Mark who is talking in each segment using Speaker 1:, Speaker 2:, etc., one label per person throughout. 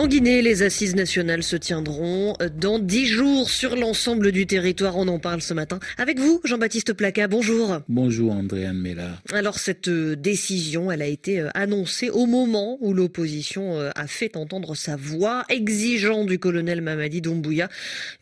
Speaker 1: En Guinée, les assises nationales se tiendront dans dix jours sur l'ensemble du territoire. On en parle ce matin avec vous, Jean-Baptiste Placa. Bonjour.
Speaker 2: Bonjour, Andréane Mella.
Speaker 1: Alors, cette euh, décision, elle a été euh, annoncée au moment où l'opposition euh, a fait entendre sa voix, exigeant du colonel Mamadi Doumbouya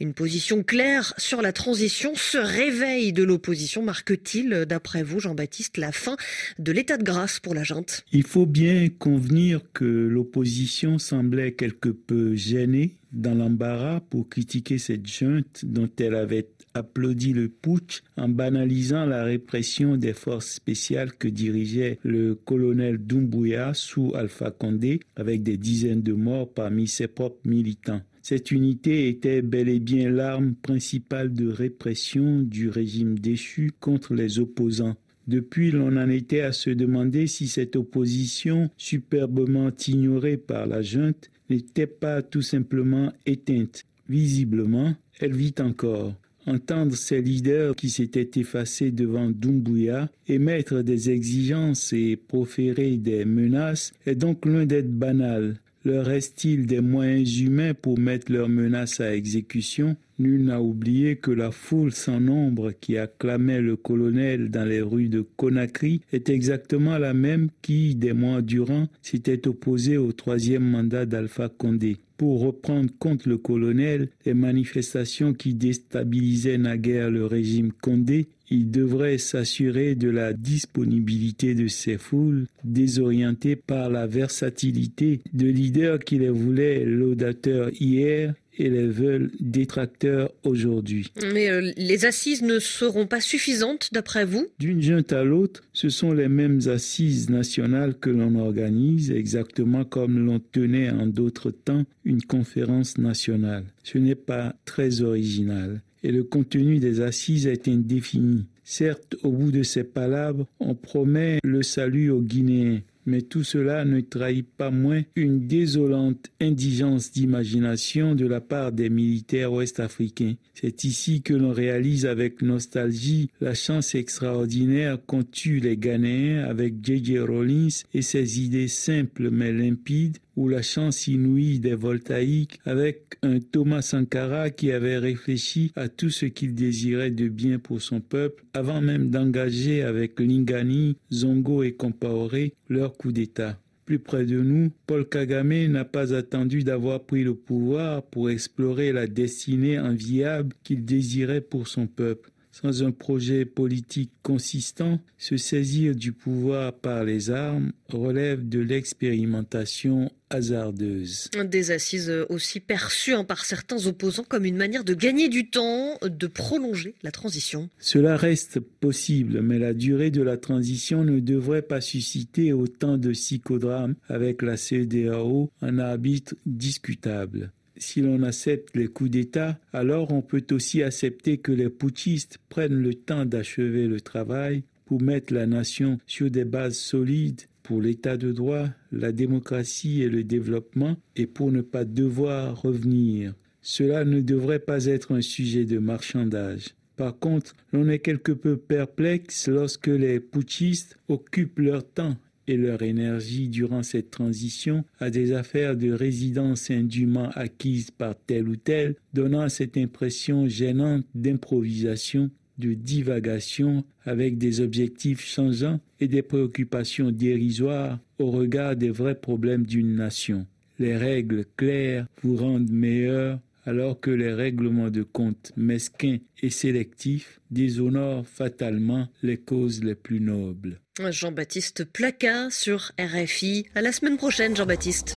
Speaker 1: une position claire sur la transition. Ce réveil de l'opposition marque-t-il, d'après vous, Jean-Baptiste, la fin de l'état de grâce pour la junte?
Speaker 2: Il faut bien convenir que l'opposition semblait quelque peu gênée dans l'embarras pour critiquer cette junte dont elle avait applaudi le putsch en banalisant la répression des forces spéciales que dirigeait le colonel Doumbouya sous Alpha Condé avec des dizaines de morts parmi ses propres militants. Cette unité était bel et bien l'arme principale de répression du régime déchu contre les opposants. Depuis, l'on en était à se demander si cette opposition, superbement ignorée par la junte, n'était pas tout simplement éteinte. Visiblement, elle vit encore. Entendre ces leaders qui s'étaient effacés devant Doumbouya émettre des exigences et proférer des menaces est donc loin d'être banal. Leur reste-t-il des moyens humains pour mettre leurs menaces à exécution Nul n'a oublié que la foule sans nombre qui acclamait le colonel dans les rues de Conakry est exactement la même qui, des mois durant, s'était opposée au troisième mandat d'Alpha Condé. Pour reprendre contre le colonel, les manifestations qui déstabilisaient naguère le régime Condé il devrait s'assurer de la disponibilité de ces foules désorientées par la versatilité de leaders qui les voulaient laudateurs hier et les veulent détracteurs aujourd'hui.
Speaker 1: Mais euh, les assises ne seront pas suffisantes d'après vous?
Speaker 2: D'une junte à l'autre, ce sont les mêmes assises nationales que l'on organise, exactement comme l'on tenait en d'autres temps une conférence nationale. Ce n'est pas très original et le contenu des assises est indéfini. Certes, au bout de ces palabres, on promet le salut aux Guinéens, mais tout cela ne trahit pas moins une désolante indigence d'imagination de la part des militaires ouest-africains. C'est ici que l'on réalise avec nostalgie la chance extraordinaire qu'ont eue les Ghanéens avec J.J. Rollins et ses idées simples mais limpides, ou la chance inouïe des voltaïques avec un Thomas Sankara qui avait réfléchi à tout ce qu'il désirait de bien pour son peuple avant même d'engager avec Lingani, Zongo et Compaoré leur coup d'État. Plus près de nous, Paul Kagame n'a pas attendu d'avoir pris le pouvoir pour explorer la destinée enviable qu'il désirait pour son peuple. Sans un projet politique consistant, se saisir du pouvoir par les armes relève de l'expérimentation hasardeuse.
Speaker 1: Des assises aussi perçues par certains opposants comme une manière de gagner du temps, de prolonger la transition.
Speaker 2: Cela reste possible, mais la durée de la transition ne devrait pas susciter autant de psychodrames avec la CEDAO, un arbitre discutable si l'on accepte les coups d'État, alors on peut aussi accepter que les putschistes prennent le temps d'achever le travail pour mettre la nation sur des bases solides pour l'état de droit, la démocratie et le développement, et pour ne pas devoir revenir. Cela ne devrait pas être un sujet de marchandage. Par contre, l'on est quelque peu perplexe lorsque les putschistes occupent leur temps et leur énergie durant cette transition à des affaires de résidence indûment acquises par tel ou tel, donnant cette impression gênante d'improvisation, de divagation avec des objectifs changeants et des préoccupations dérisoires au regard des vrais problèmes d'une nation. Les règles claires vous rendent meilleurs alors que les règlements de compte mesquins et sélectifs déshonorent fatalement les causes les plus nobles.
Speaker 1: Jean-Baptiste Placa sur RFI. À la semaine prochaine, Jean-Baptiste.